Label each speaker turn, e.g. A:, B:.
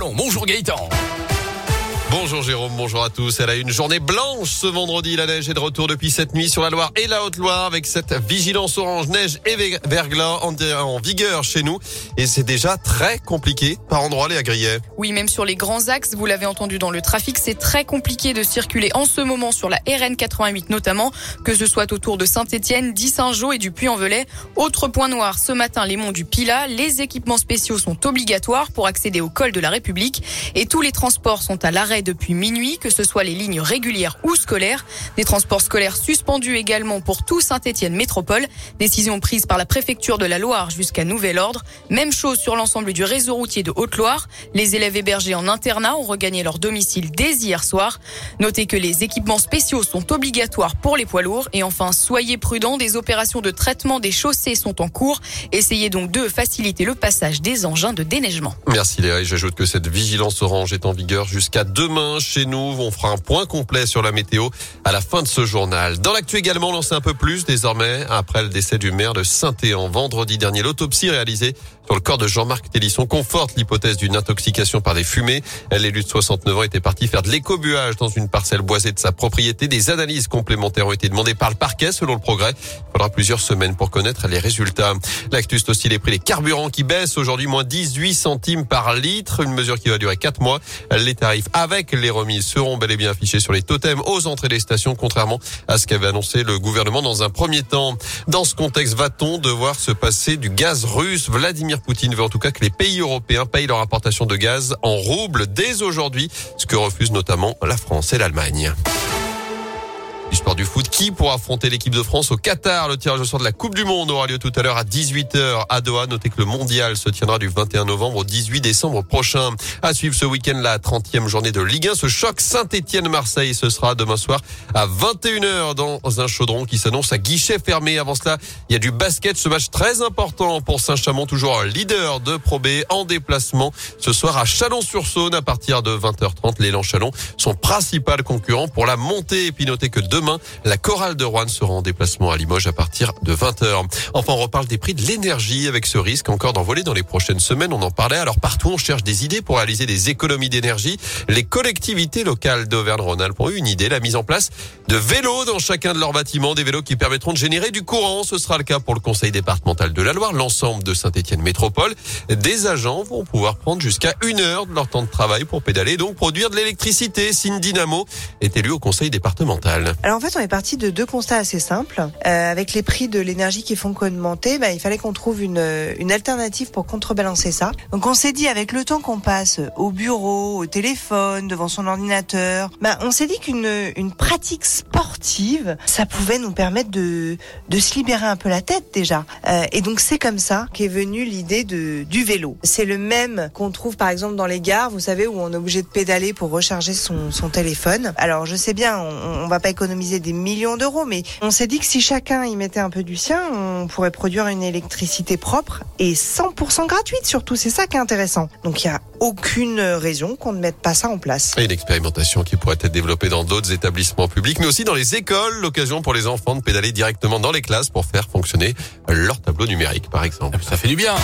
A: Bonjour Gaëtan.
B: Bonjour Jérôme, bonjour à tous. Elle a une journée blanche ce vendredi. La neige est de retour depuis cette nuit sur la Loire et la Haute-Loire avec cette vigilance orange neige et verglas en, vigueur chez nous. Et c'est déjà très compliqué par endroits les Agriers.
C: Oui, même sur les grands axes, vous l'avez entendu dans le trafic, c'est très compliqué de circuler en ce moment sur la RN 88 notamment, que ce soit autour de Saint-Etienne, d'Y-Saint-Jean et du Puy-en-Velay. Autre point noir, ce matin, les monts du Pilat, les équipements spéciaux sont obligatoires pour accéder au col de la République et tous les transports sont à l'arrêt depuis minuit, que ce soit les lignes régulières ou scolaires. Des transports scolaires suspendus également pour tout Saint-Étienne Métropole. Décision prise par la préfecture de la Loire jusqu'à nouvel ordre. Même chose sur l'ensemble du réseau routier de Haute-Loire. Les élèves hébergés en internat ont regagné leur domicile dès hier soir. Notez que les équipements spéciaux sont obligatoires pour les poids lourds. Et enfin, soyez prudents, des opérations de traitement des chaussées sont en cours. Essayez donc de faciliter le passage des engins de déneigement.
B: Merci Léa. J'ajoute que cette vigilance orange est en vigueur jusqu'à demain demain chez nous. On fera un point complet sur la météo à la fin de ce journal. Dans l'actu également, on en sait un peu plus désormais après le décès du maire de Saint-Éan. Vendredi dernier, l'autopsie réalisée sur le corps de Jean-Marc Télisson conforte l'hypothèse d'une intoxication par des fumées. L'élu de 69 ans était parti faire de l'écobuage dans une parcelle boisée de sa propriété. Des analyses complémentaires ont été demandées par le parquet selon le progrès. Il faudra plusieurs semaines pour connaître les résultats. L'actu, aussi les prix des carburants qui baissent aujourd'hui moins 18 centimes par litre. Une mesure qui va durer 4 mois. Les tarifs avec les remises seront bel et bien affichés sur les totems aux entrées des stations, contrairement à ce qu'avait annoncé le gouvernement dans un premier temps. Dans ce contexte, va-t-on devoir se passer du gaz russe? Vladimir Poutine veut en tout cas que les pays européens payent leur importation de gaz en roubles dès aujourd'hui, ce que refusent notamment la France et l'Allemagne sport du foot. Qui pour affronter l'équipe de France au Qatar? Le tirage au sort de la Coupe du Monde aura lieu tout à l'heure à 18h à Doha. Notez que le mondial se tiendra du 21 novembre au 18 décembre prochain. À suivre ce week-end la 30e journée de Ligue 1. Ce choc Saint-Etienne-Marseille, ce sera demain soir à 21h dans un chaudron qui s'annonce à guichet fermé. Avant cela, il y a du basket. Ce match très important pour Saint-Chamond, toujours leader de Pro B en déplacement. Ce soir à Chalon-sur-Saône à partir de 20h30. L'élan Chalon, son principal concurrent pour la montée. Et puis notez que demain, la chorale de Rouen sera en déplacement à Limoges à partir de 20h. Enfin, on reparle des prix de l'énergie avec ce risque encore d'envoler dans les prochaines semaines. On en parlait. Alors partout, on cherche des idées pour réaliser des économies d'énergie. Les collectivités locales d'Auvergne-Rhône-Alpes ont eu une idée, la mise en place de vélos dans chacun de leurs bâtiments, des vélos qui permettront de générer du courant. Ce sera le cas pour le conseil départemental de la Loire, l'ensemble de Saint-Étienne Métropole. Des agents vont pouvoir prendre jusqu'à une heure de leur temps de travail pour pédaler, donc produire de l'électricité. Signe Dynamo est élu au conseil départemental.
D: En fait, on est parti de deux constats assez simples. Euh, avec les prix de l'énergie qui font qu'augmenter, bah, il fallait qu'on trouve une, une alternative pour contrebalancer ça. Donc on s'est dit, avec le temps qu'on passe au bureau, au téléphone, devant son ordinateur, bah, on s'est dit qu'une une pratique sportive, ça pouvait nous permettre de, de se libérer un peu la tête déjà. Euh, et donc c'est comme ça qu'est venue l'idée de du vélo. C'est le même qu'on trouve par exemple dans les gares, vous savez, où on est obligé de pédaler pour recharger son, son téléphone. Alors je sais bien, on, on va pas économiser des millions d'euros, mais on s'est dit que si chacun y mettait un peu du sien, on pourrait produire une électricité propre et 100% gratuite surtout. C'est ça qui est intéressant. Donc il y a aucune raison qu'on ne mette pas ça en place.
B: Et une expérimentation qui pourrait être développée dans d'autres établissements publics, mais aussi dans les écoles. L'occasion pour les enfants de pédaler directement dans les classes pour faire fonctionner leur tableau numérique, par exemple.
A: Ça fait du bien.